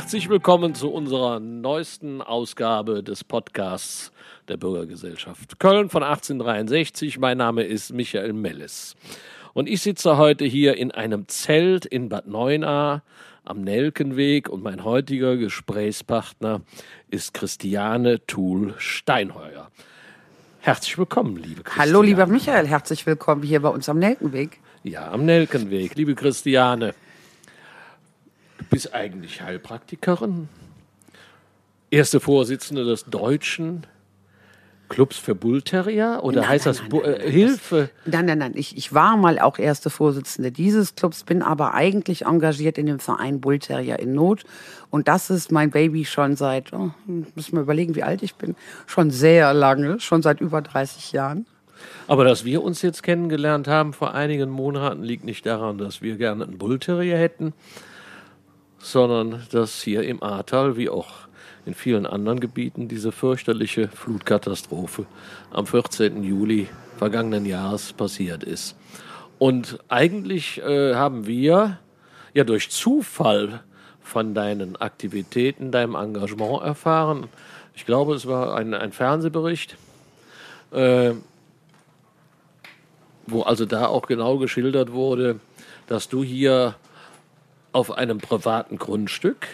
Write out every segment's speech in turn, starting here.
Herzlich willkommen zu unserer neuesten Ausgabe des Podcasts der Bürgergesellschaft Köln von 1863. Mein Name ist Michael Mellis. Und ich sitze heute hier in einem Zelt in Bad Neuenahr am Nelkenweg und mein heutiger Gesprächspartner ist Christiane Thul-Steinheuer. Herzlich willkommen, liebe Christiane. Hallo, lieber Michael, herzlich willkommen hier bei uns am Nelkenweg. Ja, am Nelkenweg. Liebe Christiane, du bist eigentlich Heilpraktikerin, erste Vorsitzende des Deutschen Clubs für Bullterrier oder Nein, heißt nein, das nein, äh, Hilfe? Nein, nein, nein, ich, ich war mal auch erste Vorsitzende dieses Clubs, bin aber eigentlich engagiert in dem Verein Bullterrier in Not. Und das ist mein Baby schon seit, oh, müssen wir überlegen, wie alt ich bin, schon sehr lange, schon seit über 30 Jahren. Aber dass wir uns jetzt kennengelernt haben vor einigen Monaten, liegt nicht daran, dass wir gerne einen Bullterrier hätten, sondern dass hier im Ahrtal, wie auch in vielen anderen Gebieten, diese fürchterliche Flutkatastrophe am 14. Juli vergangenen Jahres passiert ist. Und eigentlich äh, haben wir ja durch Zufall von deinen Aktivitäten, deinem Engagement erfahren. Ich glaube, es war ein, ein Fernsehbericht, äh, wo also da auch genau geschildert wurde, dass du hier auf einem privaten Grundstück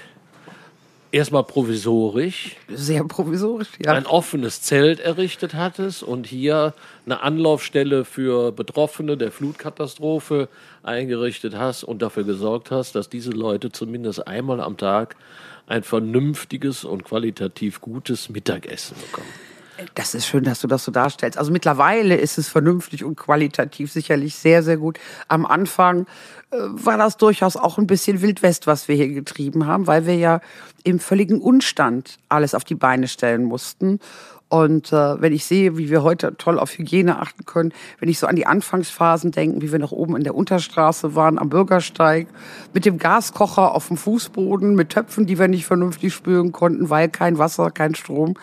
erstmal provisorisch Sehr provisorisch, ja. ein offenes Zelt errichtet hattest und hier eine Anlaufstelle für Betroffene der Flutkatastrophe eingerichtet hast und dafür gesorgt hast, dass diese Leute zumindest einmal am Tag ein vernünftiges und qualitativ gutes Mittagessen bekommen. Das ist schön, dass du das so darstellst. Also mittlerweile ist es vernünftig und qualitativ sicherlich sehr, sehr gut. Am Anfang äh, war das durchaus auch ein bisschen Wildwest, was wir hier getrieben haben, weil wir ja im völligen Unstand alles auf die Beine stellen mussten. Und äh, wenn ich sehe, wie wir heute toll auf Hygiene achten können, wenn ich so an die Anfangsphasen denke, wie wir noch oben in der Unterstraße waren, am Bürgersteig, mit dem Gaskocher auf dem Fußboden, mit Töpfen, die wir nicht vernünftig spüren konnten, weil kein Wasser, kein Strom.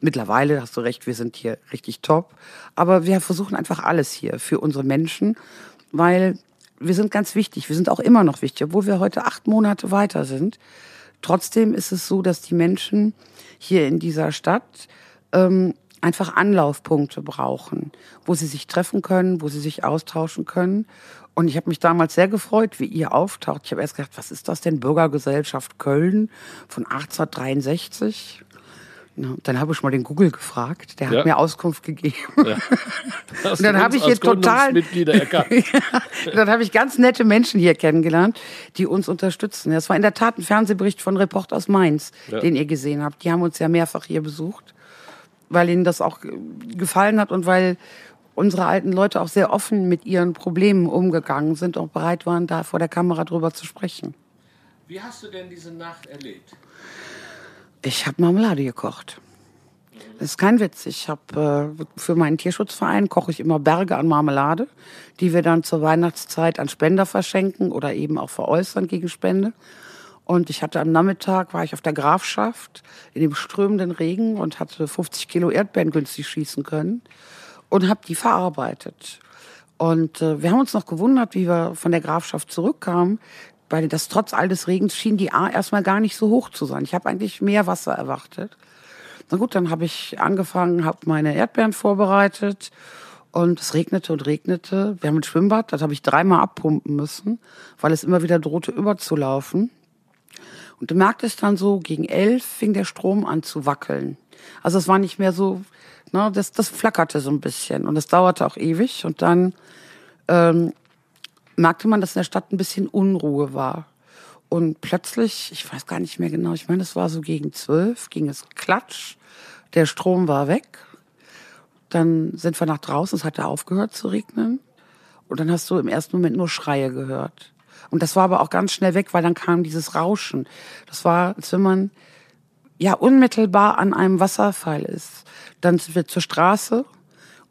Mittlerweile hast du recht, wir sind hier richtig top. Aber wir versuchen einfach alles hier für unsere Menschen, weil wir sind ganz wichtig. Wir sind auch immer noch wichtig, obwohl wir heute acht Monate weiter sind. Trotzdem ist es so, dass die Menschen hier in dieser Stadt ähm, einfach Anlaufpunkte brauchen, wo sie sich treffen können, wo sie sich austauschen können. Und ich habe mich damals sehr gefreut, wie ihr auftaucht. Ich habe erst gedacht, was ist das denn? Bürgergesellschaft Köln von 1863? Na, Dann habe ich mal den Google gefragt, der hat Ja. mir Auskunft gegeben. Ja. Und dann habe ich hier total, erkannt. dann habe ich ganz nette Menschen hier kennengelernt, die uns unterstützen. Das war in der Tat ein Fernsehbericht von Report aus Mainz, Ja. den ihr gesehen habt. Die haben uns ja mehrfach hier besucht, weil ihnen das auch äh, gefallen hat und weil unsere alten Leute auch sehr offen mit ihren Problemen umgegangen sind und bereit waren, da vor der Kamera drüber zu sprechen. Wie hast du denn diese Nacht erlebt? Ich habe Marmelade gekocht. Das ist kein Witz. Ich habe äh, für meinen Tierschutzverein koche ich immer Berge an Marmelade, die wir dann zur Weihnachtszeit an Spender verschenken oder eben auch veräußern gegen Spende. Und ich hatte am Nachmittag war ich auf der Grafschaft in dem strömenden Regen und hatte 50 Kilo Erdbeeren günstig schießen können und habe die verarbeitet. Und äh, wir haben uns noch gewundert, wie wir von der Grafschaft zurückkamen, weil das trotz all des Regens schien die A erstmal gar nicht so hoch zu sein. Ich habe eigentlich mehr Wasser erwartet. Na gut, dann habe ich angefangen, habe meine Erdbeeren vorbereitet und es regnete und regnete. Wir haben ein Schwimmbad, das habe ich dreimal abpumpen müssen, weil es immer wieder drohte überzulaufen. Und du merktest dann so, gegen elf fing der Strom an zu wackeln. Also es war nicht mehr so, ne, das, das flackerte so ein bisschen und es dauerte auch ewig. Und dann ähm, merkte man, dass in der Stadt ein bisschen Unruhe war. Und plötzlich, ich weiß gar nicht mehr genau, ich meine, es war so gegen zwölf, ging es klatsch, der Strom war weg. Dann sind wir nach draußen, es hatte aufgehört zu regnen. Und dann hast du im ersten Moment nur Schreie gehört. Und das war aber auch ganz schnell weg, weil dann kam dieses Rauschen. Das war, als wenn man ja unmittelbar an einem Wasserfall ist. Dann sind wir zur Straße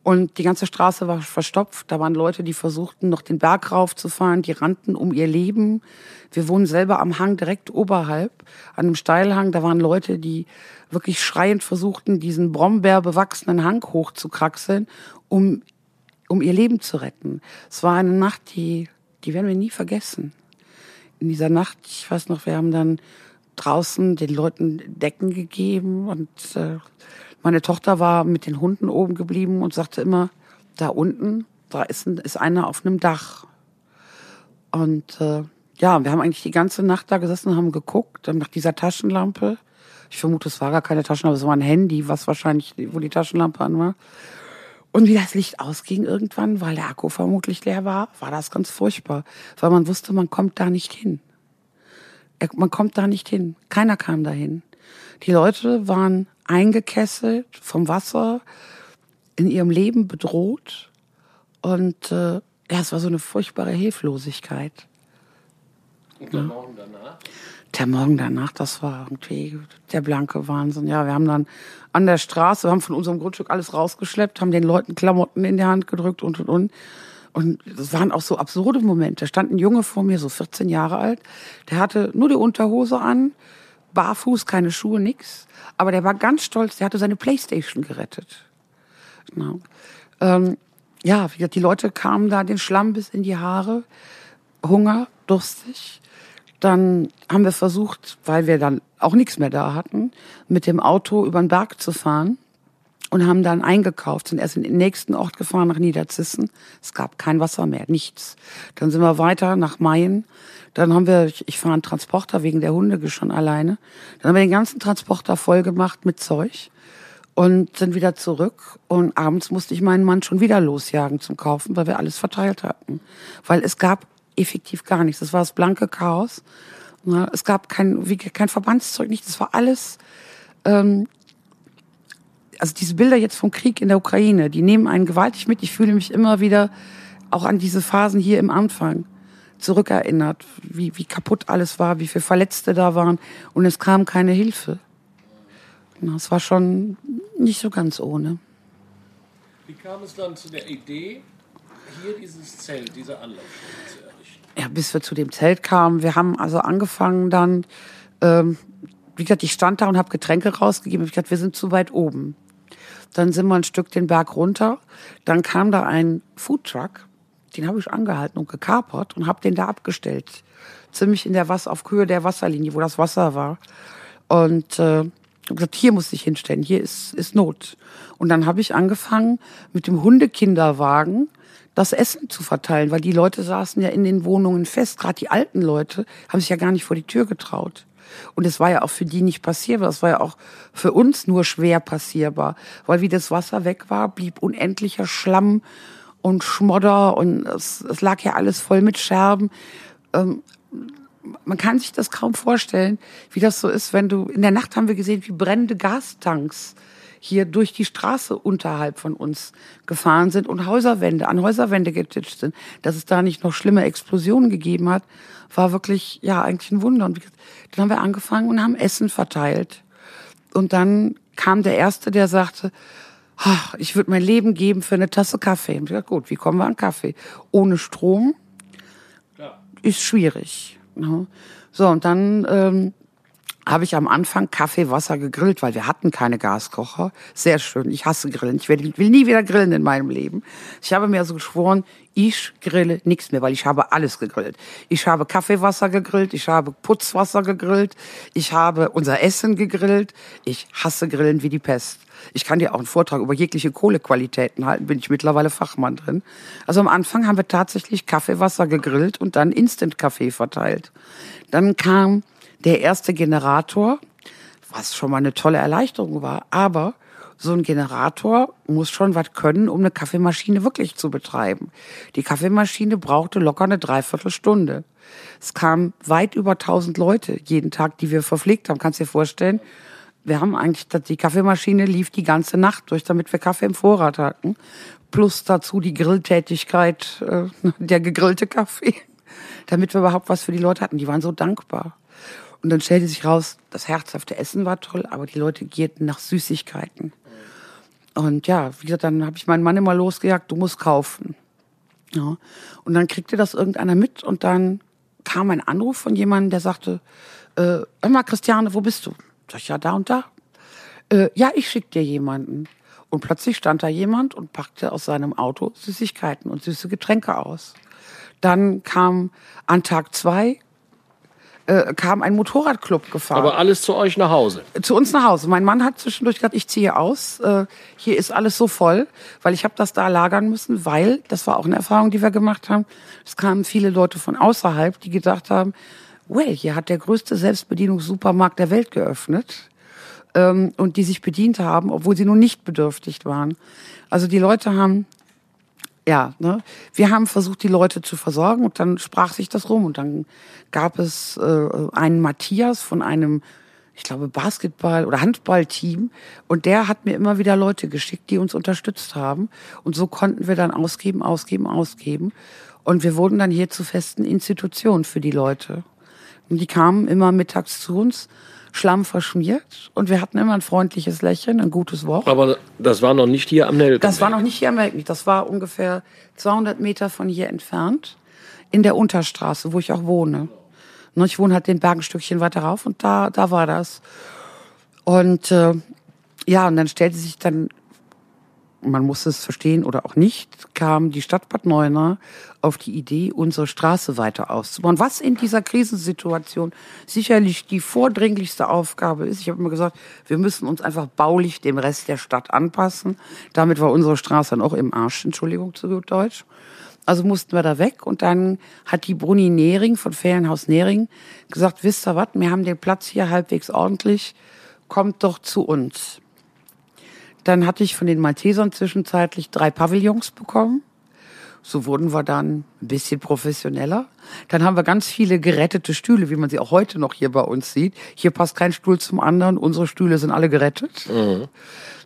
und die ganze Straße war verstopft. Da waren Leute, die versuchten, noch den Berg raufzufahren. Die rannten um ihr Leben. Wir wohnen selber am Hang direkt oberhalb, an einem Steilhang. Da waren Leute, die wirklich schreiend versuchten, diesen brombeerbewachsenen Hang hochzukraxeln, um, um ihr Leben zu retten. Es war eine Nacht, die, die werden wir nie vergessen. In dieser Nacht, ich weiß noch, wir haben dann draußen den Leuten Decken gegeben und äh, meine Tochter war mit den Hunden oben geblieben und sagte immer, da unten, da ist, ein, ist einer auf einem Dach. Und äh, ja, wir haben eigentlich die ganze Nacht da gesessen und haben geguckt nach dieser Taschenlampe. Ich vermute, es war gar keine Taschenlampe, es war ein Handy, was wahrscheinlich, wo die Taschenlampe an war. Und wie das Licht ausging irgendwann, weil der Akku vermutlich leer war, war das ganz furchtbar. Weil man wusste, man kommt da nicht hin. Man kommt da nicht hin. Keiner kam dahin. Die Leute waren eingekesselt vom Wasser, in ihrem Leben bedroht. Und äh, ja, es war so eine furchtbare Hilflosigkeit. Und der Morgen danach? Der Morgen danach, das war irgendwie der blanke Wahnsinn. Ja, wir haben dann an der Straße, wir haben von unserem Grundstück alles rausgeschleppt, haben den Leuten Klamotten in die Hand gedrückt und und und. Und das waren auch so absurde Momente. Da stand ein Junge vor mir, so 14 Jahre alt, der hatte nur die Unterhose an, barfuß, keine Schuhe, nix. Aber der war ganz stolz, der hatte seine Playstation gerettet. Genau. Ähm, ja, die Leute kamen da den Schlamm bis in die Haare, Hunger, durstig. Dann haben wir versucht, weil wir dann auch nichts mehr da hatten, mit dem Auto über den Berg zu fahren und haben dann eingekauft, sind erst in den nächsten Ort gefahren nach Niederzissen. Es gab kein Wasser mehr, nichts. Dann sind wir weiter nach Mayen. Dann haben wir, ich, ich fahre einen Transporter wegen der Hunde schon alleine. Dann haben wir den ganzen Transporter voll gemacht mit Zeug und sind wieder zurück. Und abends musste ich meinen Mann schon wieder losjagen zum Kaufen, weil wir alles verteilt hatten. Weil es gab effektiv gar nichts. Das war das blanke Chaos. Es gab kein, kein Verbandszeug, nichts. Das war alles, ähm, also diese Bilder jetzt vom Krieg in der Ukraine, die nehmen einen gewaltig mit. Ich fühle mich immer wieder auch an diese Phasen hier im Anfang zurückerinnert, wie, wie kaputt alles war, wie viele Verletzte da waren und es kam keine Hilfe. Es war schon nicht so ganz ohne. Wie kam es dann zu der Idee, hier dieses Zelt, diese Anlaufstelle zu ja, bis wir zu dem Zelt kamen. Wir haben also angefangen dann, ähm, wie gesagt, ich stand da und habe Getränke rausgegeben. Ich gesagt, wir sind zu weit oben. Dann sind wir ein Stück den Berg runter. Dann kam da ein Foodtruck, den habe ich angehalten und gekapert und habe den da abgestellt. Ziemlich in der Wasser, auf Höhe der Wasserlinie, wo das Wasser war. Und äh, gesagt, hier muss ich hinstellen, hier ist, ist Not. Und dann habe ich angefangen mit dem Hundekinderwagen das Essen zu verteilen, weil die Leute saßen ja in den Wohnungen fest. Gerade die alten Leute haben sich ja gar nicht vor die Tür getraut. Und es war ja auch für die nicht passierbar. Es war ja auch für uns nur schwer passierbar, weil wie das Wasser weg war, blieb unendlicher Schlamm und Schmodder und es, es lag ja alles voll mit Scherben. Ähm, man kann sich das kaum vorstellen, wie das so ist, wenn du in der Nacht haben wir gesehen, wie brennende Gastanks hier durch die Straße unterhalb von uns gefahren sind und Häuserwände, an Häuserwände getitscht sind. Dass es da nicht noch schlimme Explosionen gegeben hat, war wirklich, ja, eigentlich ein Wunder. Und dann haben wir angefangen und haben Essen verteilt. Und dann kam der Erste, der sagte, ach, ich würde mein Leben geben für eine Tasse Kaffee. Und ich dachte, gut, wie kommen wir an Kaffee? Ohne Strom ja. ist schwierig. Ne? So, und dann ähm, habe ich am Anfang Kaffee, Wasser gegrillt, weil wir hatten keine Gaskocher. Sehr schön. Ich hasse Grillen. Ich will, nie wieder grillen in meinem Leben. Ich habe mir also geschworen, ich grille nichts mehr, weil ich habe alles gegrillt. Ich habe Kaffeewasser gegrillt, ich habe Putzwasser gegrillt, ich habe unser Essen gegrillt. Ich hasse Grillen wie die Pest. Ich kann dir auch einen Vortrag über jegliche Kohlequalitäten halten, bin ich mittlerweile Fachmann drin. Also am Anfang haben wir tatsächlich Kaffeewasser gegrillt und dann Instant-Kaffee verteilt. Dann kam der erste Generator, was schon mal eine tolle Erleichterung war. Aber so ein Generator muss schon was können, um eine Kaffeemaschine wirklich zu betreiben. Die Kaffeemaschine brauchte locker eine Dreiviertelstunde. Es kamen weit über 1000 Leute jeden Tag, die wir verpflegt haben. Kannst du dir vorstellen? Wir haben eigentlich, die Kaffeemaschine lief die ganze Nacht durch, damit wir Kaffee im Vorrat hatten. Plus dazu die Grilltätigkeit, äh, der gegrillte Kaffee, damit wir überhaupt was für die Leute hatten. Die waren so dankbar. Und dann stellte sich raus, das herzhafte Essen war toll, aber die Leute gierten nach Süßigkeiten. Und ja, wie gesagt, dann habe ich meinen Mann immer losgejagt, du musst kaufen. Ja. Und dann kriegte das irgendeiner mit und dann kam ein Anruf von jemandem, der sagte, äh, hör mal, Christiane, wo bist du? Sag ich, ja, da und da. Äh, ja, ich schick dir jemanden. Und plötzlich stand da jemand und packte aus seinem Auto Süßigkeiten und süße Getränke aus. Dann kam an Tag zwei äh, kam ein Motorradclub gefahren. Aber alles zu euch nach Hause. zu uns nach Hause. Mein Mann hat zwischendurch gesagt, ich ziehe aus. Äh, hier ist alles so voll, weil ich habe das da lagern müssen, weil, das war auch eine Erfahrung, die wir gemacht haben, es kamen viele Leute von außerhalb, die gedacht haben, well, hier hat der größte Selbstbedienungssupermarkt der Welt geöffnet ähm, und die sich bedient haben, obwohl sie nun nicht bedürftig waren. Also die Leute haben ja, ne? Wir haben versucht, die Leute zu versorgen und dann sprach sich das rum und dann gab es äh, einen Matthias von einem, ich glaube, Basketball- oder Handballteam und der hat mir immer wieder Leute geschickt, die uns unterstützt haben und so konnten wir dann ausgeben, ausgeben, ausgeben und wir wurden dann hier zu festen Institutionen für die Leute. Und die kamen immer mittags zu uns, Schlamm verschmiert und wir hatten immer ein freundliches Lächeln, ein gutes Wort. Aber das war noch nicht hier am Nelkenberg. Das war noch nicht hier am Melkmich. Das war ungefähr 200 Meter von hier entfernt. In der Unterstraße, wo ich auch wohne. Ne, Ich wohne halt den Berg ein Stückchen weiter rauf und da, da war das. Und äh, ja, und dann stellte sich dann, man muss es verstehen oder auch nicht, kam die Stadt Bad Neuenahr auf die Idee, unsere Straße weiter auszubauen. Was in dieser Krisensituation sicherlich die vordringlichste Aufgabe ist. Ich habe immer gesagt, wir müssen uns einfach baulich dem Rest der Stadt anpassen. Damit war unsere Straße dann auch im Arsch, Entschuldigung zu gut Deutsch. Also mussten wir da weg und dann hat die Bruni Nering von Ferienhaus Nering gesagt, wisst ihr was, wir haben den Platz hier halbwegs ordentlich, kommt doch zu uns. Dann hatte ich von den Maltesern zwischenzeitlich drei Pavillons bekommen. So wurden wir dann ein bisschen professioneller. Dann haben wir ganz viele gerettete Stühle, wie man sie auch heute noch hier bei uns sieht. Hier passt kein Stuhl zum anderen. Unsere Stühle sind alle gerettet.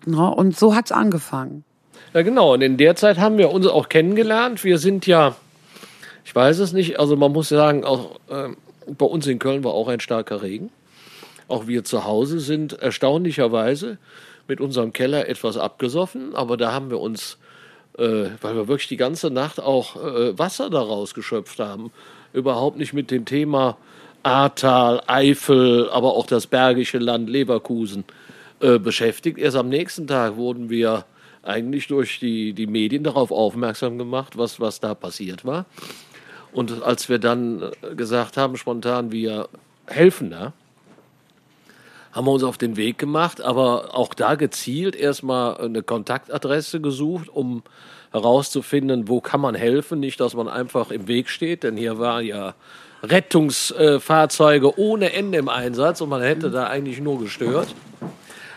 Na, und so hat's angefangen. Ja, genau. Und in der Zeit haben wir uns auch kennengelernt. Wir sind ja, ich weiß es nicht, also man muss sagen, auch ähm, bei uns in Köln war auch ein starker Regen. Auch wir zu Hause sind erstaunlicherweise mit unserem Keller etwas abgesoffen, aber da haben wir uns, äh, weil wir wirklich die ganze Nacht auch äh, Wasser daraus geschöpft haben, überhaupt nicht mit dem Thema Ahrtal, Eifel, aber auch das Bergische Land, Leverkusen äh, beschäftigt. Erst am nächsten Tag wurden wir eigentlich durch die, die Medien darauf aufmerksam gemacht, was, was da passiert war. Und als wir dann äh, gesagt haben, spontan, wir helfen da, haben wir uns auf den Weg gemacht, aber auch da gezielt erstmal eine Kontaktadresse gesucht, um herauszufinden, wo kann man helfen. Nicht, dass man einfach im Weg steht, denn hier waren ja Rettungsfahrzeuge ohne Ende im Einsatz und man hätte da eigentlich nur gestört.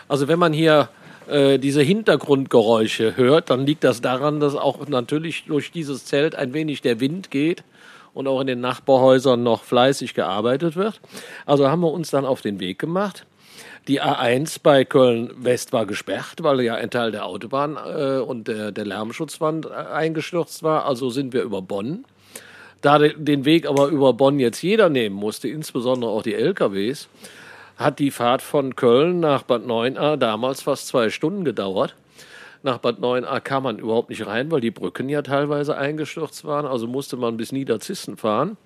Also wenn man hier äh, diese Hintergrundgeräusche hört, dann liegt das daran, dass auch natürlich durch dieses Zelt ein wenig der Wind geht und auch in den Nachbarhäusern noch fleißig gearbeitet wird. Also haben wir uns dann auf den Weg gemacht. Die A1 bei Köln-West war gesperrt, weil ja ein Teil der Autobahn äh, und der, der Lärmschutzwand äh, eingestürzt war. Also sind wir über Bonn. Da de, den Weg aber über Bonn jetzt jeder nehmen musste, insbesondere auch die LKWs, hat die Fahrt von Köln nach Bad 9a damals fast zwei Stunden gedauert. Nach Bad 9a kam man überhaupt nicht rein, weil die Brücken ja teilweise eingestürzt waren. Also musste man bis Niederzissen fahren.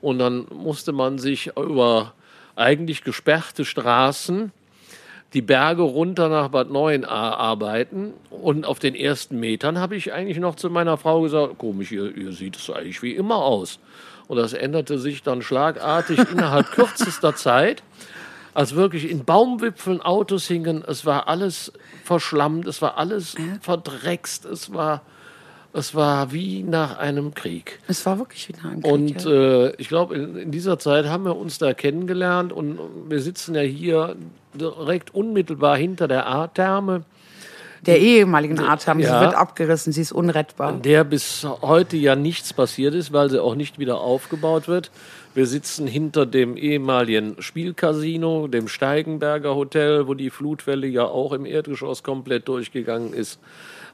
Und dann musste man sich über eigentlich gesperrte Straßen die Berge runter nach Bad 9a arbeiten. Und auf den ersten Metern habe ich eigentlich noch zu meiner Frau gesagt, komisch, ihr, ihr sieht es eigentlich wie immer aus. Und das änderte sich dann schlagartig innerhalb kürzester Zeit als wirklich in Baumwipfeln Autos hingen. Es war alles verschlammt, es war alles verdreckst, es war, es war wie nach einem Krieg. Es war wirklich wie nach einem Krieg. Und ja. äh, ich glaube, in, in dieser Zeit haben wir uns da kennengelernt und wir sitzen ja hier direkt unmittelbar hinter der A-Therme, der ehemaligen Art haben, Ja. sie wird abgerissen, sie ist unrettbar. der bis heute ja nichts passiert ist, weil sie auch nicht wieder aufgebaut wird. Wir sitzen hinter dem ehemaligen Spielcasino, dem Steigenberger Hotel, wo die Flutwelle ja auch im Erdgeschoss komplett durchgegangen ist.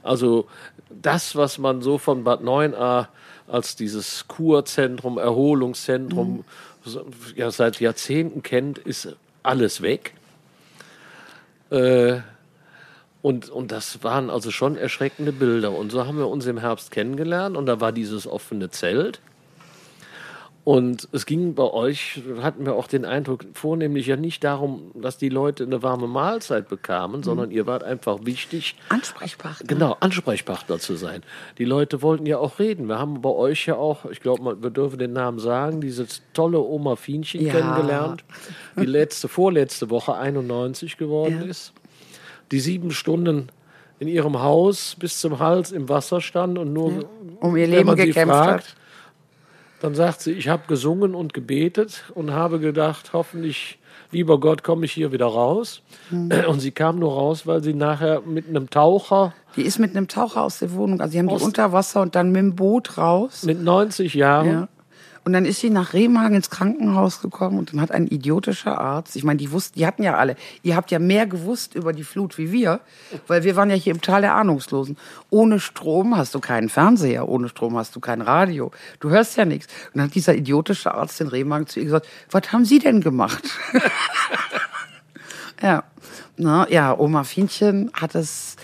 Also das, was man so von Bad 9a als dieses Kurzentrum, Erholungszentrum so- ja, seit Jahrzehnten kennt, ist alles weg. Äh, und, und das waren also schon erschreckende Bilder. Und so haben wir uns im Herbst kennengelernt und da war dieses offene Zelt. Und es ging bei euch, hatten wir auch den Eindruck, vornehmlich ja nicht darum, dass die Leute eine warme Mahlzeit bekamen, sondern ihr wart einfach wichtig, Ansprechpartner. genau, Ansprechpartner zu sein. Die Leute wollten ja auch reden. Wir haben bei euch ja auch, ich glaube, wir dürfen den Namen sagen, dieses tolle Oma Fienchen Ja. kennengelernt, die letzte, vorletzte Woche 91 geworden Ja. ist. Die sieben Stunden in ihrem Haus bis zum Hals im Wasser stand und nur Um ihr Leben gekämpft fragt, hat. Dann sagt sie, ich habe gesungen und gebetet und habe gedacht, hoffentlich, lieber Gott, komme ich hier wieder raus. Hm. Und sie kam nur raus, weil sie nachher mit einem Taucher Die ist mit einem Taucher aus der Wohnung, also sie haben die unter Wasser und dann mit dem Boot raus. mit 90 Jahren, Ja. Und dann ist sie nach Remagen ins Krankenhaus gekommen und dann hat ein idiotischer Arzt, ich meine, die wussten, die hatten ja alle, ihr habt ja mehr gewusst über die Flut wie wir, weil wir waren ja hier im Tal der Ahnungslosen. Ohne Strom hast du keinen Fernseher, ohne Strom hast du kein Radio, du hörst ja nichts. Und dann hat dieser idiotische Arzt in Remagen zu ihr gesagt, was haben Sie denn gemacht? ja, Na, ja, Oma Fienchen hat es,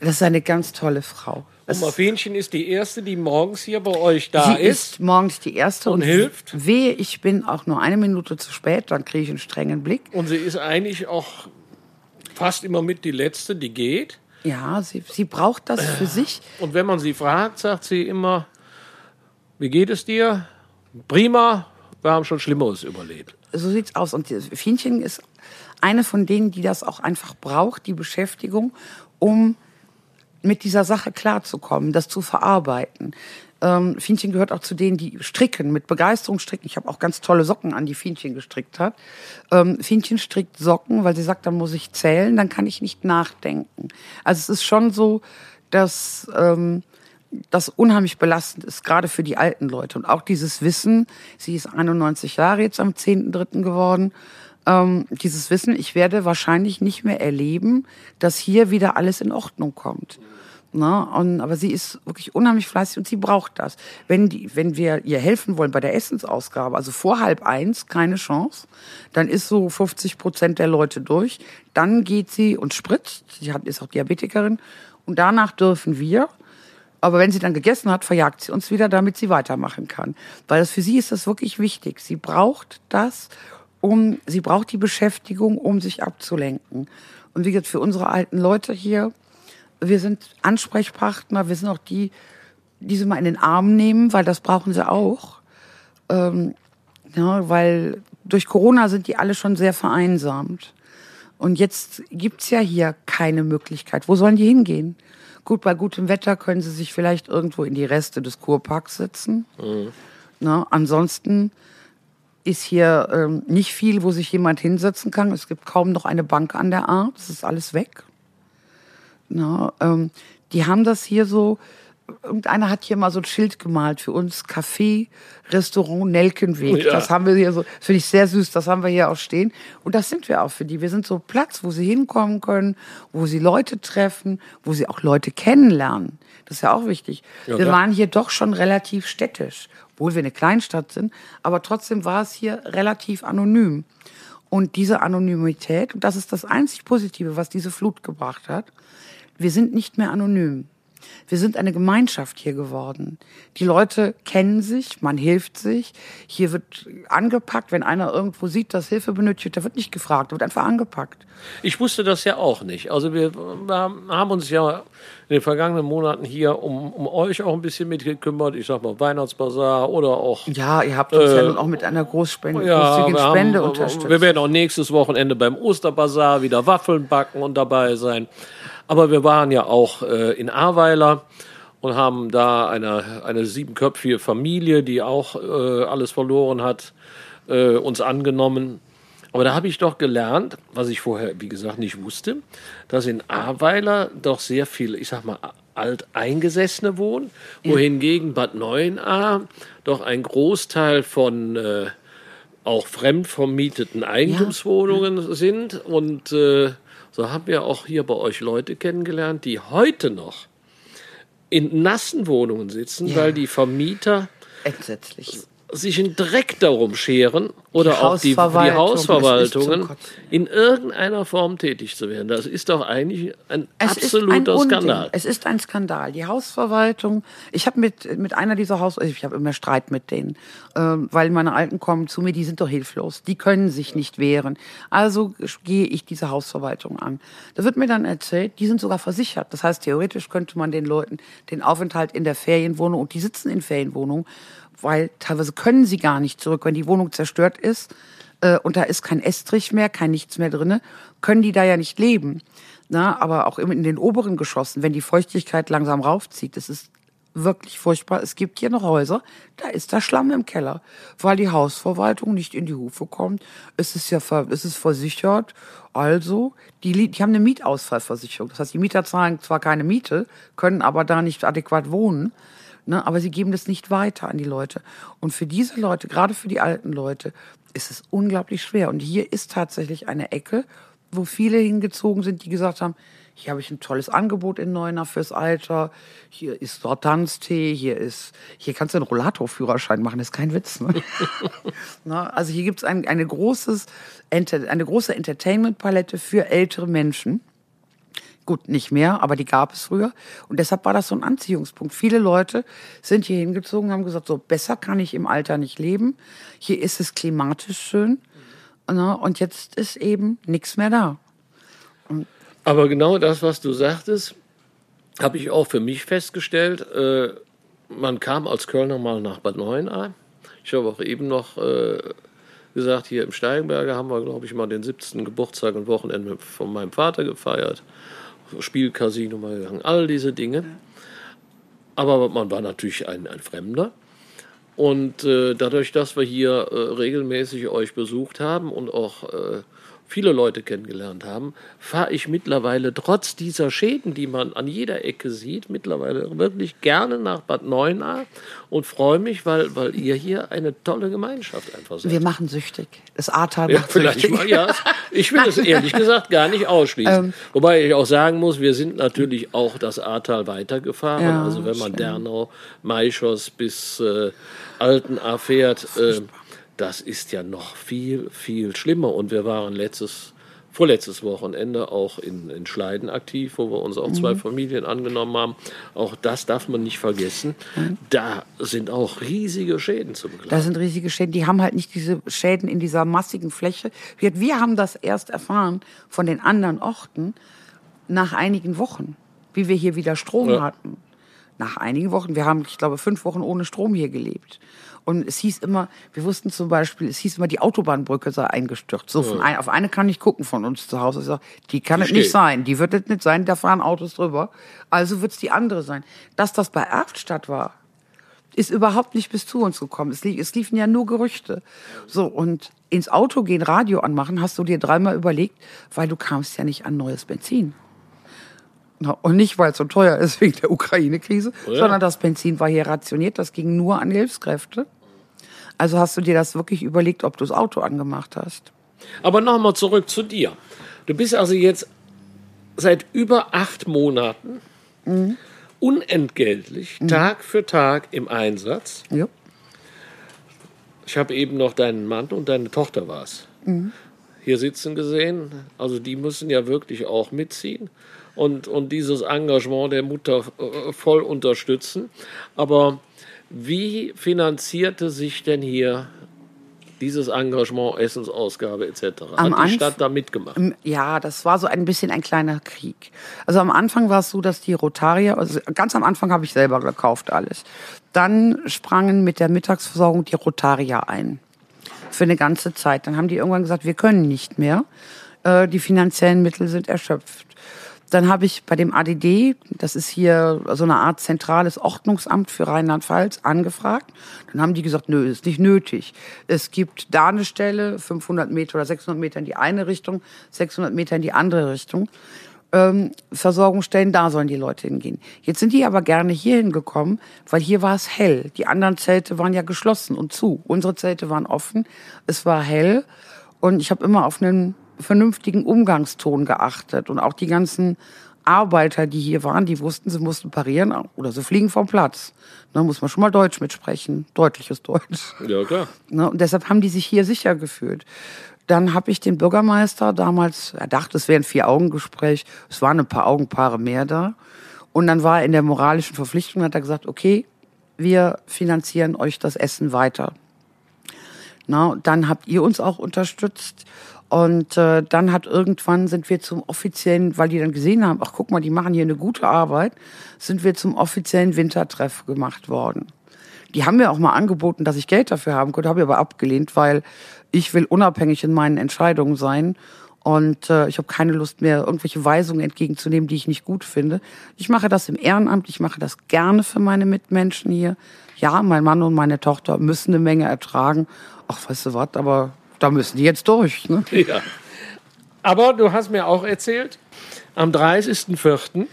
das ist eine ganz tolle Frau. Oma Fähnchen ist die erste, die morgens hier bei euch da Sie ist. ist morgens die erste und hilft? Wehe, ich bin auch nur eine Minute zu spät, dann kriege ich einen strengen Blick. Und sie ist eigentlich auch fast immer mit die letzte, die geht. Ja, sie, sie braucht das für sich. Und wenn man sie fragt, sagt sie immer, wie geht es dir? Prima, wir haben schon Schlimmeres überlebt. So sieht's aus. Und Fienchen ist eine von denen, die das auch einfach braucht, die Beschäftigung, um mit dieser Sache klarzukommen, das zu verarbeiten. Ähm, Fienchen gehört auch zu denen, die stricken, mit Begeisterung stricken. Ich habe auch ganz tolle Socken an, die Fienchen gestrickt hat. Ähm, Fienchen strickt Socken, weil sie sagt, dann muss ich zählen, dann kann ich nicht nachdenken. Also es ist schon so, dass ähm, das unheimlich belastend ist, gerade für die alten Leute. Und auch dieses Wissen, sie ist 91 Jahre jetzt am 10.3. geworden, ähm, dieses Wissen, ich werde wahrscheinlich nicht mehr erleben, dass hier wieder alles in Ordnung kommt. Na, und, aber sie ist wirklich unheimlich fleißig und sie braucht das. Wenn, die, wenn wir ihr helfen wollen bei der Essensausgabe, also vor halb eins, keine Chance, dann ist so 50 Prozent der Leute durch. Dann geht sie und spritzt. Sie hat, ist auch Diabetikerin. Und danach dürfen wir. Aber wenn sie dann gegessen hat, verjagt sie uns wieder, damit sie weitermachen kann. Weil das für sie ist das wirklich wichtig. Sie braucht das, um, sie braucht die Beschäftigung, um sich abzulenken. Und wie gesagt, für unsere alten Leute hier, wir sind Ansprechpartner, wir sind auch die, die sie mal in den Arm nehmen, weil das brauchen sie auch. Ähm, ja, weil durch Corona sind die alle schon sehr vereinsamt. Und jetzt gibt's ja hier keine Möglichkeit. Wo sollen die hingehen? Gut, bei gutem Wetter können sie sich vielleicht irgendwo in die Reste des Kurparks setzen. Na, ansonsten ist hier ähm, nicht viel, wo sich jemand hinsetzen kann. Es gibt kaum noch eine Bank an der A. Das ist alles weg. Na, ähm, die haben das hier so. Irgendeiner hat hier mal so ein Schild gemalt für uns: Café, Restaurant Nelkenweg. Ja. Das haben wir hier so. Finde ich sehr süß. Das haben wir hier auch stehen. Und das sind wir auch für die. Wir sind so Platz, wo sie hinkommen können, wo sie Leute treffen, wo sie auch Leute kennenlernen. Das ist ja auch wichtig. Ja, wir waren hier doch schon relativ städtisch, obwohl wir eine Kleinstadt sind. Aber trotzdem war es hier relativ anonym. Und diese Anonymität, und das ist das einzig Positive, was diese Flut gebracht hat, wir sind nicht mehr anonym. Wir sind eine Gemeinschaft hier geworden. Die Leute kennen sich, man hilft sich. Hier wird angepackt, wenn einer irgendwo sieht, dass Hilfe benötigt, da wird nicht gefragt, wird einfach angepackt. Ich wusste das ja auch nicht. Also wir, haben uns ja in den vergangenen Monaten hier um, um euch auch ein bisschen mitgekümmert. Ich sag mal Weihnachtsbazar oder auch Ja, ihr habt uns ja nun auch mit einer Großspende, großzügigen wir, Spende haben, unterstützt. wir werden auch nächstes Wochenende beim Osterbazar wieder Waffeln backen und dabei sein. Aber wir waren ja auch äh, in Ahrweiler und haben da eine, eine siebenköpfige Familie, die auch äh, alles verloren hat, äh, uns angenommen. Aber da habe ich doch gelernt, was ich vorher, wie gesagt, nicht wusste, dass in Ahrweiler doch sehr viele, ich sag mal, Alteingesessene wohnen, wohingegen Bad Neuenahr doch ein Großteil von äh, auch fremd vermieteten Eigentumswohnungen sind. Und äh, so haben wir auch hier bei euch Leute kennengelernt, die heute noch in nassen Wohnungen sitzen, Ja. weil die Vermieter Entsetzlich. Sich einen Dreck darum scheren oder Die auch die, die Hausverwaltung, Hausverwaltungen in irgendeiner Form tätig zu werden. Das ist doch eigentlich ein Es absoluter ein. Skandal. Es ist ein Skandal. Die Hausverwaltung, ich habe mit, mit einer dieser Haus, ich habe immer Streit mit denen, ähm, weil meine Alten kommen zu mir, die sind doch hilflos, die können sich nicht wehren. Also gehe ich diese Hausverwaltung an. Da wird mir dann erzählt, die sind sogar versichert. Das heißt, theoretisch könnte man den Leuten den Aufenthalt in der Ferienwohnung, und die sitzen in Ferienwohnungen, weil teilweise können sie gar nicht zurück, wenn die Wohnung zerstört ist äh, und da ist kein Estrich mehr, kein nichts mehr drinne, können die da ja nicht leben. Na, aber auch in den oberen Geschossen, wenn die Feuchtigkeit langsam raufzieht, das ist wirklich furchtbar. Es gibt hier noch Häuser, da ist der Schlamm im Keller, weil die Hausverwaltung nicht in die Hufe kommt. Es ist ja es ist versichert. Also, die, die haben eine Mietausfallversicherung. Das heißt, die Mieter zahlen zwar keine Miete, können aber da nicht adäquat wohnen. Ne, aber sie geben das nicht weiter an die Leute. Und für diese Leute, gerade für die alten Leute, ist es unglaublich schwer. Und hier ist tatsächlich eine Ecke, wo viele hingezogen sind, die gesagt haben, hier habe ich ein tolles Angebot in Neuner fürs Alter, hier ist Sortanztee, hier ist, hier kannst du einen Rollatorführerschein machen, das ist kein Witz. Ne? Na, also hier gibt es ein, eine, großes, eine große Entertainment-Palette für ältere Menschen. Gut, nicht mehr, aber die gab es früher. Und deshalb war das so ein Anziehungspunkt. Viele Leute sind hier hingezogen, haben gesagt, so besser kann ich im Alter nicht leben. Hier ist es klimatisch schön. Na, Und jetzt ist eben nichts mehr da. Aber genau das, was du sagtest, habe ich auch für mich festgestellt. Äh, man kam als Kölner mal nach Bad Neuenahr. Ich habe auch eben noch äh, gesagt, hier im Steigenberger haben wir, glaube ich, mal den 17. Geburtstag und Wochenende von meinem Vater gefeiert. Spielcasino mal gegangen, all diese Dinge. Aber man war natürlich ein, ein Fremder. Und äh, dadurch, dass wir hier äh, regelmäßig euch besucht haben und auch äh, viele Leute kennengelernt haben, fahre ich mittlerweile trotz dieser Schäden, die man an jeder Ecke sieht, mittlerweile wirklich gerne nach Bad Neuenahr und freue mich, weil, weil ihr hier eine tolle Gemeinschaft einfach seid. Wir machen süchtig. Das Ahrtal Ja, macht vielleicht süchtig. mal, ja. Ich will es ehrlich gesagt gar nicht ausschließen. Ähm. Wobei ich auch sagen muss, wir sind natürlich auch das Ahrtal weitergefahren. Ja, also wenn man schlimm. Dernau, Maischos bis äh, Altenahr fährt, äh, das ist ja noch viel, viel schlimmer. Und wir waren letztes, vorletztes Wochenende auch in, in Schleiden aktiv, wo wir uns auch Mhm. zwei Familien angenommen haben. Auch das darf man nicht vergessen. Da sind auch riesige Schäden zu begleiten. Da sind riesige Schäden. Die haben halt nicht diese Schäden in dieser massigen Fläche. Wir, wir haben das erst erfahren von den anderen Orten nach einigen Wochen, wie wir hier wieder Strom Ja. hatten. Nach einigen Wochen. Wir haben, ich glaube, fünf Wochen ohne Strom hier gelebt. Und es hieß immer, wir wussten zum Beispiel, es hieß immer, die Autobahnbrücke sei eingestürzt. So, von ein, auf eine kann ich gucken von uns zu Hause. Ich sag, die kann es nicht sein. Die wird es nicht sein, da fahren Autos drüber. Also wird es die andere sein. Dass das bei Erftstadt war, ist überhaupt nicht bis zu uns gekommen. Es, lief, es liefen ja nur Gerüchte. So, und ins Auto gehen, Radio anmachen, hast du dir dreimal überlegt, weil du kamst ja nicht an neues Benzin. Na, Und nicht, weil es so teuer ist wegen der Ukraine-Krise, Ja. sondern das Benzin war hier rationiert, das ging nur an Hilfskräfte. Also hast du dir das wirklich überlegt, ob du das Auto angemacht hast? Aber nochmal zurück zu dir. Du bist also jetzt seit über acht Monaten unentgeltlich, Tag für Tag im Einsatz. Ja. Ich habe eben noch deinen Mann und deine Tochter war's. Hier sitzen gesehen. Also die müssen ja wirklich auch mitziehen und, und dieses Engagement der Mutter äh, voll unterstützen. Aber wie finanzierte sich denn hier dieses Engagement, Essensausgabe etc.? Am Hat die Stadt da mitgemacht? Ja, das war so ein bisschen ein kleiner Krieg. Also am Anfang war es so, dass die Rotarier, also ganz am Anfang habe ich selber gekauft alles. Dann sprangen mit der Mittagsversorgung die Rotarier ein. Für eine ganze Zeit. Dann haben die irgendwann gesagt, wir können nicht mehr. Äh, die finanziellen Mittel sind erschöpft. Dann habe ich bei dem ADD, das ist hier so eine Art zentrales Ordnungsamt für Rheinland-Pfalz, angefragt. Dann haben die gesagt, nö, ist nicht nötig. Es gibt da eine Stelle, 500 Meter oder 600 Meter in die eine Richtung, 600 Meter in die andere Richtung. Ähm, Versorgungsstellen, da sollen die Leute hingehen. Jetzt sind die aber gerne hier hingekommen, weil hier war es hell. Die anderen Zelte waren ja geschlossen und zu. Unsere Zelte waren offen. Es war hell und ich habe immer auf einen vernünftigen Umgangston geachtet und auch die ganzen Arbeiter, die hier waren, die wussten, sie mussten parieren oder sie fliegen vom Platz. Da muss man schon mal Deutsch mitsprechen, deutliches Deutsch. Ja, klar. Ne, und deshalb haben die sich hier sicher gefühlt. Dann habe ich den Bürgermeister damals, er dachte, es wäre ein Vier-Augen-Gespräch, es waren ein paar Augenpaare mehr da. Und dann war er in der moralischen Verpflichtung, hat er gesagt, okay, wir finanzieren euch das Essen weiter. Na, dann habt ihr uns auch unterstützt. Und äh, dann hat irgendwann sind wir zum offiziellen, weil die dann gesehen haben, ach guck mal, die machen hier eine gute Arbeit, sind wir zum offiziellen Wintertreff gemacht worden. Die haben mir auch mal angeboten, dass ich Geld dafür haben könnte, habe ich aber abgelehnt, weil ich will unabhängig in meinen Entscheidungen sein und äh, ich habe keine Lust mehr, irgendwelche Weisungen entgegenzunehmen, die ich nicht gut finde. Ich mache das im Ehrenamt, ich mache das gerne für meine Mitmenschen hier. Ja, mein Mann und meine Tochter müssen eine Menge ertragen. Ach, weißt du was, aber da müssen die jetzt durch. Ne? Ja. Aber du hast mir auch erzählt, am 30.04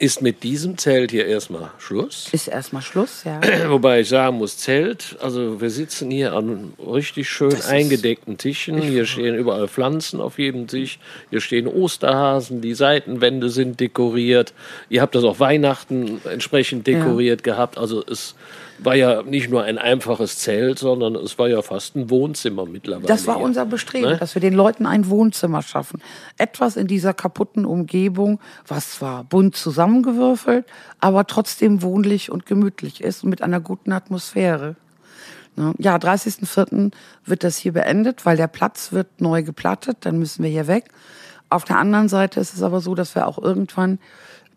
ist mit diesem Zelt hier erstmal Schluss. Ist erstmal Schluss, ja. Wobei ich sagen muss, Zelt, also wir sitzen hier an richtig schön Das eingedeckten Tischen. Hier stehen überall Pflanzen auf jedem Tisch. Hier stehen Osterhasen, die Seitenwände sind dekoriert. Ihr habt das auch Weihnachten entsprechend dekoriert gehabt. Also es war ja nicht nur ein einfaches Zelt, sondern es war ja fast ein Wohnzimmer mittlerweile. Das war unser Bestreben, Ne? dass wir den Leuten ein Wohnzimmer schaffen. Etwas in dieser kaputten Umgebung, was zwar bunt zusammengewürfelt, aber trotzdem wohnlich und gemütlich ist und mit einer guten Atmosphäre. Ne? Ja, 30.04. wird das hier beendet, weil der Platz wird neu geplattet, dann müssen wir hier weg. Auf der anderen Seite ist es aber so, dass wir auch irgendwann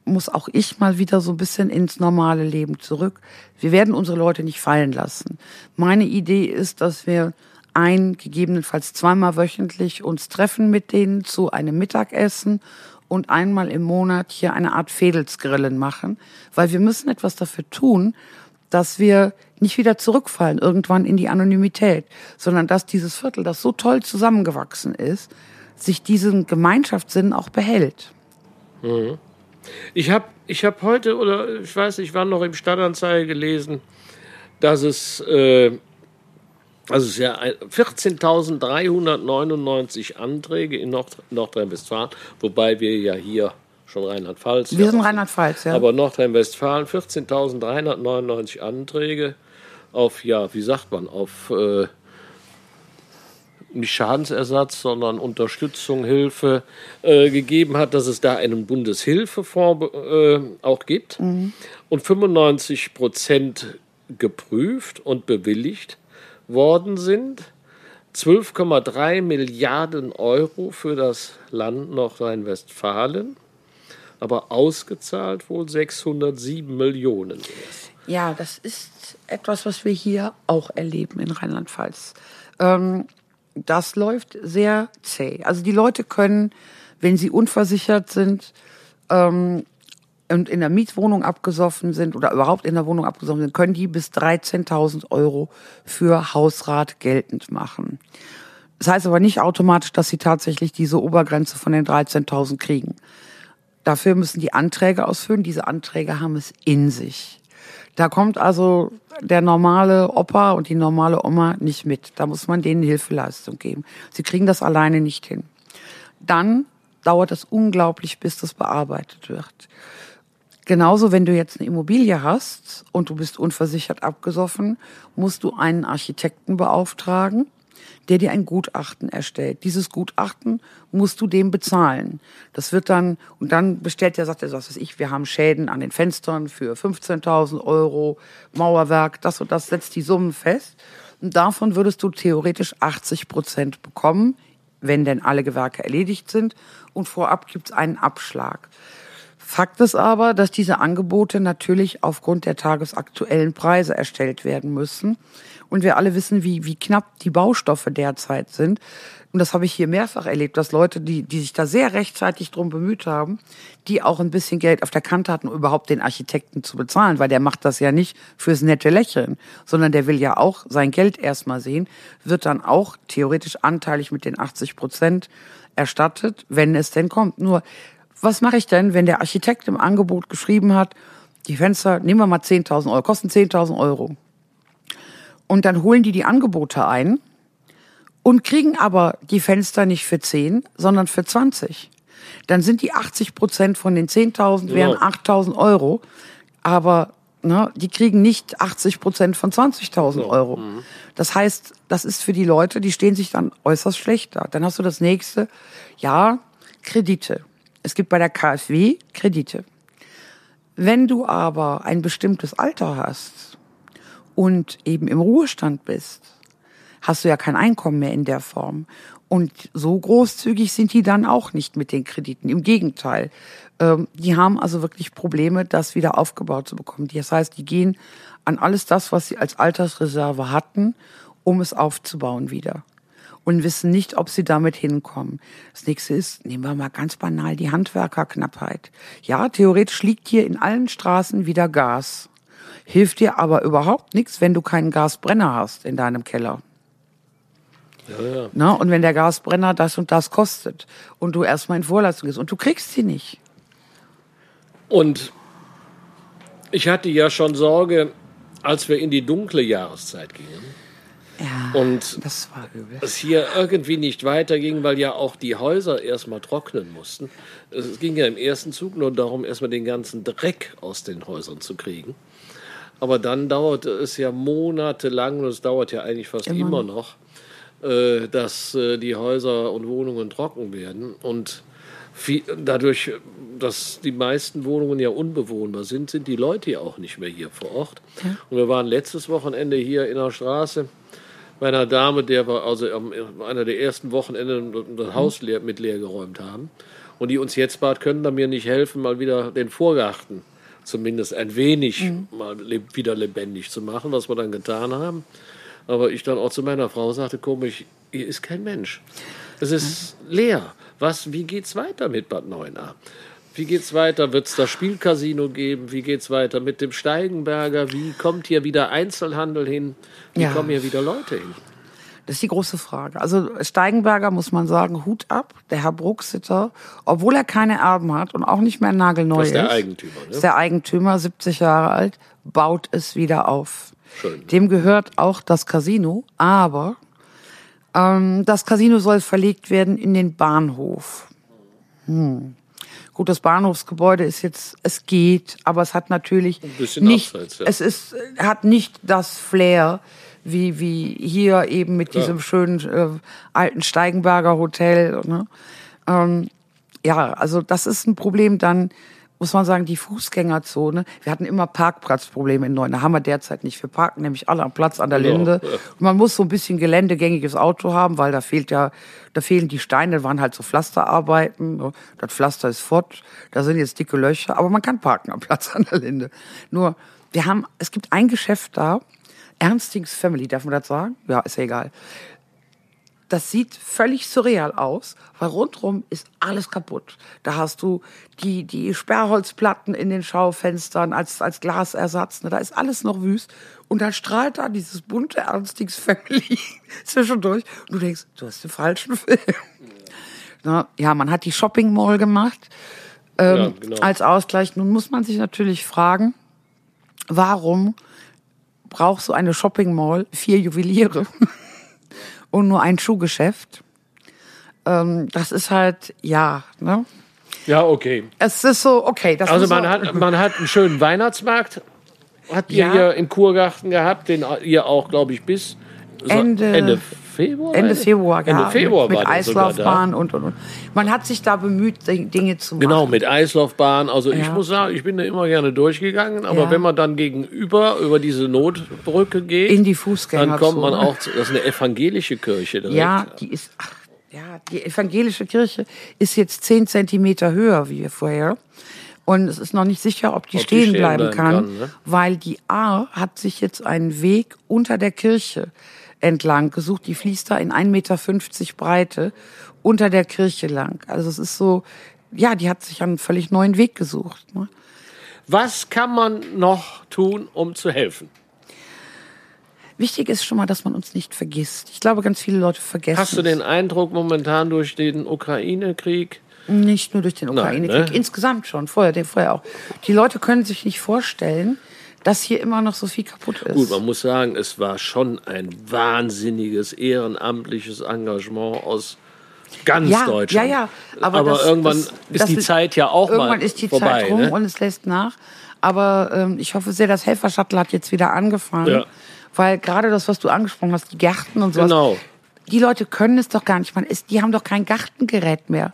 muss auch ich mal wieder so ein bisschen ins normale Leben zurück. Wir werden unsere Leute nicht fallen lassen. Meine Idee ist, dass wir ein, gegebenenfalls zweimal wöchentlich uns treffen mit denen zu einem Mittagessen und einmal im Monat hier eine Art Fädelsgrillen machen, weil wir müssen etwas dafür tun, dass wir nicht wieder zurückfallen irgendwann in die Anonymität, sondern dass dieses Viertel, das so toll zusammengewachsen ist, sich diesen Gemeinschaftssinn auch behält. Ich habe ich hab heute, oder ich weiß nicht, wann noch im Stadtanzeiger gelesen, dass es, äh, also es ja ein- 14.399 Anträge in Nord Nordrhein-Westfalen, wobei wir ja hier schon Rheinland-Pfalz. Wir ja sind Rheinland-Pfalz, ja. Aber Nordrhein-Westfalen 14.399 Anträge auf, ja, wie sagt man, auf äh, nicht Schadensersatz, sondern Unterstützung, Hilfe äh, gegeben hat, dass es da einen Bundeshilfefonds äh, auch gibt und 95 Prozent geprüft und bewilligt worden sind. 12,3 Milliarden Euro für das Land Nordrhein-Westfalen, aber ausgezahlt wohl 607 Millionen. Ja, das ist etwas, was wir hier auch erleben in Rheinland-Pfalz. Ähm, das läuft sehr zäh. Also die Leute können, wenn sie unversichert sind ähm, und in der Mietwohnung abgesoffen sind oder überhaupt in der Wohnung abgesoffen sind, können die bis 13.000 Euro für Hausrat geltend machen. Das heißt aber nicht automatisch, dass sie tatsächlich diese Obergrenze von den 13.000 kriegen. Dafür müssen die Anträge ausfüllen. Diese Anträge haben es in sich. Da kommt also der normale Opa und die normale Oma nicht mit. Da muss man denen Hilfeleistung geben. Sie kriegen das alleine nicht hin. Dann dauert es unglaublich, bis das bearbeitet wird. Genauso, wenn du jetzt eine Immobilie hast und du bist unversichert abgesoffen, musst du einen Architekten beauftragen, der dir ein Gutachten erstellt. Dieses Gutachten musst du dem bezahlen. Das wird dann, und dann bestellt der, sagt er, was weiß ich, wir haben Schäden an den Fenstern für 15.000 Euro, Mauerwerk, das und das, setzt die Summen fest. Und davon würdest du theoretisch 80 Prozent bekommen, wenn denn alle Gewerke erledigt sind. Und vorab gibt's einen Abschlag. Fakt ist aber, dass diese Angebote natürlich aufgrund der tagesaktuellen Preise erstellt werden müssen. Und wir alle wissen, wie, wie knapp die Baustoffe derzeit sind. Und das habe ich hier mehrfach erlebt, dass Leute, die, die sich da sehr rechtzeitig drum bemüht haben, die auch ein bisschen Geld auf der Kante hatten, um überhaupt den Architekten zu bezahlen, weil der macht das ja nicht fürs nette Lächeln, sondern der will ja auch sein Geld erstmal sehen, wird dann auch theoretisch anteilig mit den 80 Prozent erstattet, wenn es denn kommt. Nur, was mache ich denn, wenn der Architekt im Angebot geschrieben hat, die Fenster, nehmen wir mal 10.000 Euro, kosten 10.000 Euro. Und dann holen die die Angebote ein und kriegen aber die Fenster nicht für 10, sondern für 20. dann sind die 80 Prozent von den 10.000 Genau. wären 8.000 Euro. Aber ne, die kriegen nicht 80 Prozent von 20.000 Euro. Das heißt, das ist für die Leute, die stehen sich dann äußerst schlecht da. Dann hast du das nächste, ja, Kredite. Es gibt bei der KfW Kredite. Wenn du aber ein bestimmtes Alter hast und eben im Ruhestand bist, hast du ja kein Einkommen mehr in der Form. Und so großzügig sind die dann auch nicht mit den Krediten. Im Gegenteil. Ähm, die haben also wirklich Probleme, das wieder aufgebaut zu bekommen. Das heißt, die gehen an alles das, was sie als Altersreserve hatten, um es aufzubauen wieder. Und wissen nicht, ob sie damit hinkommen. Das nächste ist, nehmen wir mal ganz banal die Handwerkerknappheit. Ja, theoretisch liegt hier in allen Straßen wieder Gas. Hilft dir aber überhaupt nichts, wenn du keinen Gasbrenner hast in deinem Keller. Ja, ja. Ne? Und wenn der Gasbrenner das und das kostet und du erstmal in Vorleistung gehst und du kriegst sie nicht. Und ich hatte ja schon Sorge, als wir in die dunkle Jahreszeit gingen Ja, und das war übel. es hier irgendwie nicht weiterging, weil ja auch die Häuser erstmal trocknen mussten. Es ging ja im ersten Zug nur darum, erstmal den ganzen Dreck aus den Häusern zu kriegen. Aber dann dauerte es ja monatelang, und es dauert ja eigentlich fast Immer immer, noch, äh, dass äh, die Häuser und Wohnungen trocken werden. Und viel, dadurch, dass die meisten Wohnungen ja unbewohnbar sind, sind die Leute ja auch nicht mehr hier vor Ort. Und wir waren letztes Wochenende hier in der Straße bei einer Dame, der wir also am einer der ersten Wochenende das Haus leer, mit leer geräumt haben. Und die uns jetzt bat, können da mir nicht helfen, mal wieder den Vorgarten zumindest ein wenig mal le wieder lebendig zu machen, was wir dann getan haben. Aber ich dann auch zu meiner Frau sagte, komisch, hier ist kein Mensch. Es ist leer. Was, wie geht's weiter mit Bad Neuenahr? Wie geht's weiter? Wird es da Spielcasino geben? Wie geht's weiter mit dem Steigenberger? Wie kommt hier wieder Einzelhandel hin? Wie Ja. kommen hier wieder Leute hin? Das ist die große Frage. Also Steigenberger muss man sagen, Hut ab. Der Herr Bruxitter, obwohl er keine Erben hat und auch nicht mehr nagelneu Das ist, ist der Eigentümer, ne? ist der Eigentümer, 70 Jahre alt, baut es wieder auf. Schön. Dem gehört auch das Casino, aber ähm, das Casino soll verlegt werden in den Bahnhof. Hm. Gut, das Bahnhofsgebäude ist jetzt, es geht, aber es hat natürlich nicht, abseits, ja. es ist, hat nicht das Flair, wie, wie hier eben mit diesem schönen äh, alten Steigenberger Hotel. Ne? Ähm, ja, also das ist ein Problem dann, muss man sagen, die Fußgängerzone. Wir hatten immer Parkplatzprobleme in Neuen. Da haben wir derzeit nicht. Wir parken nämlich alle am Platz an der Linde. ja. Man muss so ein bisschen geländegängiges Auto haben, weil da fehlt ja, da fehlen die Steine, da waren halt so Pflasterarbeiten. Das Pflaster ist fort, da sind jetzt dicke Löcher, aber man kann parken am Platz an der Linde. Nur, wir haben, es gibt ein Geschäft da, Ernstings Family, darf man das sagen? Ja, ist ja egal das sieht völlig surreal aus, weil rundrum ist alles kaputt. Da hast du die, die Sperrholzplatten in den Schaufenstern als, als Glasersatz. Ne? Da ist alles noch wüst. Und da strahlt da dieses bunte Ernstings Family zwischendurch. Und du denkst, du hast den falschen Film. Na, ja, man hat die Shopping Mall gemacht ähm, Ja, genau. als Ausgleich. Nun muss man sich natürlich fragen, warum braucht so eine Shopping Mall vier Juweliere und nur ein Schuhgeschäft? Ähm, das ist halt, ja, ne? Ja, okay. Es ist so, okay. Das Also man hat, man hat einen schönen Weihnachtsmarkt. Habt ihr Ja. hier im Kurgarten gehabt, den ihr auch, glaube ich, bis so Ende- Ende Februar? Ende Februar, Ende ja, Februar mit, mit. Eislaufbahn und, und, und. Man hat sich da bemüht, Ding- Dinge zu machen. Genau, mit Eislaufbahn. Also ich Ja. muss sagen, ich bin da immer gerne durchgegangen, aber Ja. wenn man dann gegenüber über diese Notbrücke geht, In die Fußgängerzone. dann kommt man auch, zu, das ist eine evangelische Kirche direkt. Ja, die ist, ach, ja, die evangelische Kirche ist jetzt zehn Zentimeter höher wie vorher. Und es ist noch nicht sicher, ob die, Ob die stehen, stehen bleiben bleiben kann, kann, ne? weil die A hat sich jetzt einen Weg unter der Kirche entlang gesucht. Die fließt da in 1,50 Meter Breite unter der Kirche lang. Also es ist so, ja, die hat sich einen völlig neuen Weg gesucht. Ne? Was kann man noch tun, um zu helfen? Wichtig ist schon mal, dass man uns nicht vergisst. Ich glaube, ganz viele Leute vergessen. Hast du den Eindruck momentan durch den Ukraine-Krieg, Nicht nur durch den Nein, Ukraine-Krieg, ne? insgesamt schon, vorher, vorher auch. Die Leute können sich nicht vorstellen, dass hier immer noch so viel kaputt ist. Gut, man muss sagen, es war schon ein wahnsinniges ehrenamtliches Engagement aus ganz ja, Deutschland. Ja, ja. Aber, aber das, irgendwann das, ist das die Zeit ja auch irgendwann mal ist die vorbei. Zeit rum ne? und es lässt nach. Aber ähm, ich hoffe sehr, das Helfer-Shuttle hat jetzt wieder angefangen. Ja. Weil gerade das, was du angesprochen hast, die Gärten und sowas. Genau. Die Leute können es doch gar nicht. Man ist, die haben doch kein Gartengerät mehr.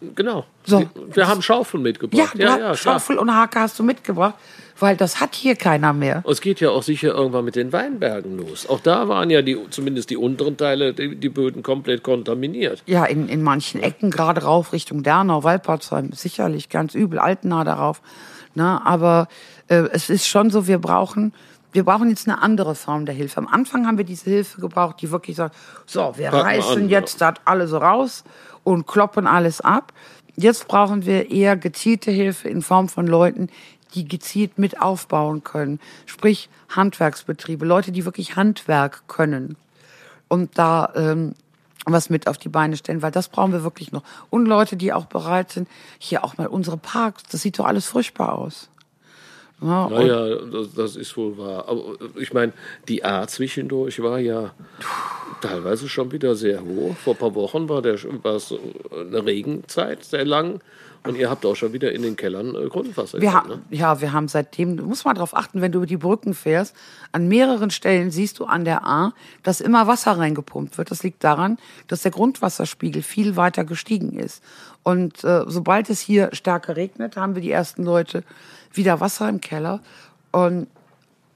Genau. So. Die- Wir haben Schaufeln Ja, mitgebracht. Ja, ja, klar. Schaufel und Hake hast du mitgebracht, weil das hat hier keiner mehr. Und Es geht ja auch sicher irgendwann mit den Weinbergen los. Auch da waren ja die, zumindest die unteren Teile, die, die Böden komplett kontaminiert. Ja, in, in manchen Ecken, gerade rauf Richtung Dernau, Walpertsheim, sicherlich ganz übel, Altena darauf. Na, aber äh, es ist schon so, wir brauchen, wir brauchen jetzt eine andere Form der Hilfe. Am Anfang haben wir diese Hilfe gebraucht, die wirklich sagt, so, wir Packen wir reißen an, jetzt das alles so raus und kloppen alles ab. Jetzt brauchen wir eher gezielte Hilfe in Form von Leuten, die gezielt mit aufbauen können. Sprich Handwerksbetriebe, Leute, die wirklich Handwerk können und da ähm, was mit auf die Beine stellen, weil das brauchen wir wirklich noch. Und Leute, die auch bereit sind, hier auch mal unsere Parks, das sieht doch alles furchtbar aus. Ja, Naja, das, das ist wohl wahr. Aber ich meine, die A zwischendurch war ja teilweise schon wieder sehr hoch. Vor ein paar Wochen war, der, war es eine Regenzeit, sehr lang. Und ihr habt auch schon wieder in den Kellern äh, Grundwasser wir gehabt, haben, ja, wir haben seitdem, du musst mal darauf achten, wenn du über die Brücken fährst, an mehreren Stellen siehst du an der A, dass immer Wasser reingepumpt wird. Das liegt daran, dass der Grundwasserspiegel viel weiter gestiegen ist. Und äh, sobald es hier stärker regnet, haben wir die ersten Leute wieder Wasser im Keller. Und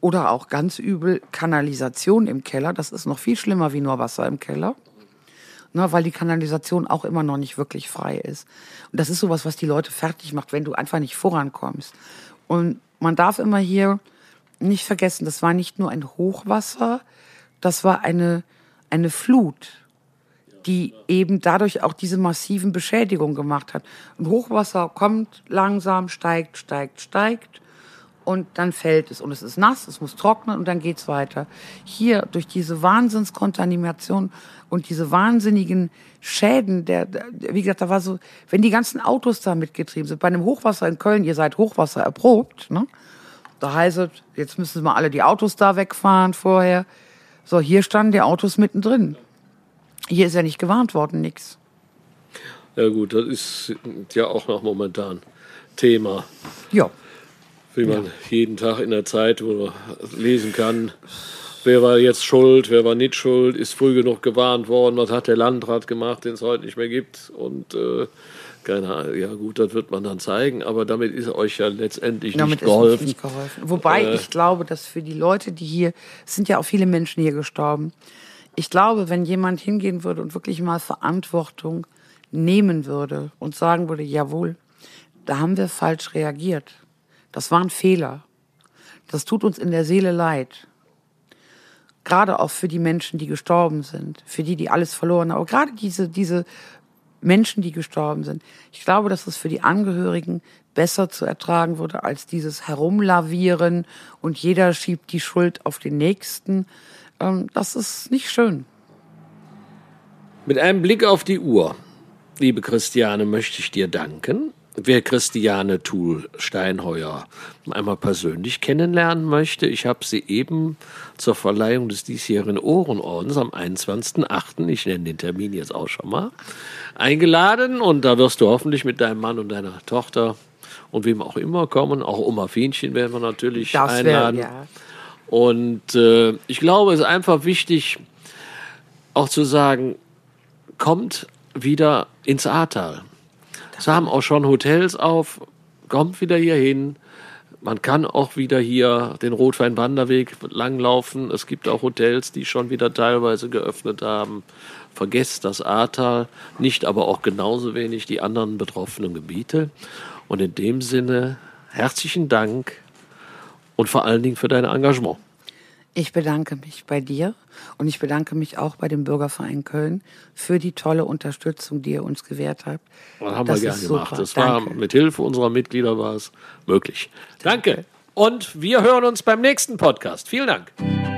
oder auch ganz übel Kanalisation im Keller. Das ist noch viel schlimmer wie nur Wasser im Keller. Na, weil die Kanalisation auch immer noch nicht wirklich frei ist. Und das ist sowas, was die Leute fertig macht, wenn du einfach nicht vorankommst. Und man darf immer hier nicht vergessen, das war nicht nur ein Hochwasser, das war eine, eine Flut, die eben dadurch auch diese massiven Beschädigungen gemacht hat. Ein Hochwasser kommt langsam, steigt, steigt, steigt und dann fällt es und es ist nass, es muss trocknen und dann geht's weiter. Hier durch diese Wahnsinnskontamination und diese wahnsinnigen Schäden, der, der, wie gesagt, da war so, wenn die ganzen Autos da mitgetrieben sind, bei einem Hochwasser in Köln, ihr seid Hochwasser erprobt, ne? Da heißt es, jetzt müssen mal alle die Autos da wegfahren vorher. So, hier standen die Autos mittendrin. Hier ist ja nicht gewarnt worden, nix. Ja gut, das ist ja auch noch momentan Thema, Ja. Wie man jeden Tag in der Zeitung lesen kann. Wer war jetzt schuld, wer war nicht schuld, ist früh genug gewarnt worden, was hat der Landrat gemacht, den es heute nicht mehr gibt. Und äh, keine Ahnung, ja gut, das wird man dann zeigen, aber damit ist euch ja letztendlich Damit nicht geholfen. nicht geholfen. Wobei Äh. ich glaube, dass für die Leute, die hier, es sind ja auch viele Menschen hier gestorben. Ich glaube, wenn jemand hingehen würde und wirklich mal Verantwortung nehmen würde und sagen würde, jawohl, da haben wir falsch reagiert. Das war ein Fehler. Das tut uns in der Seele leid. Gerade auch für die Menschen, die gestorben sind, für die, die alles verloren haben. Aber gerade diese, diese Menschen, die gestorben sind. Ich glaube, dass es für die Angehörigen besser zu ertragen würde als dieses Herumlavieren und jeder schiebt die Schuld auf den Nächsten. Ähm, das ist nicht schön. Mit einem Blick auf die Uhr, liebe Christiane, möchte ich dir danken. Wer Christiane Thul Steinheuer einmal persönlich kennenlernen möchte, ich habe sie eben zur Verleihung des diesjährigen Ohrenordens am 21.08., ich nenne den Termin jetzt auch schon mal, eingeladen und da wirst du hoffentlich mit deinem Mann und deiner Tochter und wem auch immer kommen. Auch Oma Fienchen werden wir natürlich Das einladen. ja. Und äh, ich glaube, es ist einfach wichtig, auch zu sagen, kommt wieder ins Ahrtal. Es haben auch schon Hotels auf, kommt wieder hier hin. Man kann auch wieder hier den Rotwein-Wanderweg langlaufen. Es gibt auch Hotels, die schon wieder teilweise geöffnet haben. Vergesst das Ahrtal, nicht aber auch genauso wenig die anderen betroffenen Gebiete. Und in dem Sinne herzlichen Dank und vor allen Dingen für dein Engagement. Ich bedanke mich bei dir und ich bedanke mich auch bei dem Bürgerverein Köln für die tolle Unterstützung, die ihr uns gewährt habt. Das haben Das wir gern ist gemacht. super. Das war Danke. mit Hilfe unserer Mitglieder war es möglich. Danke. Und wir hören uns beim nächsten Podcast. Vielen Dank.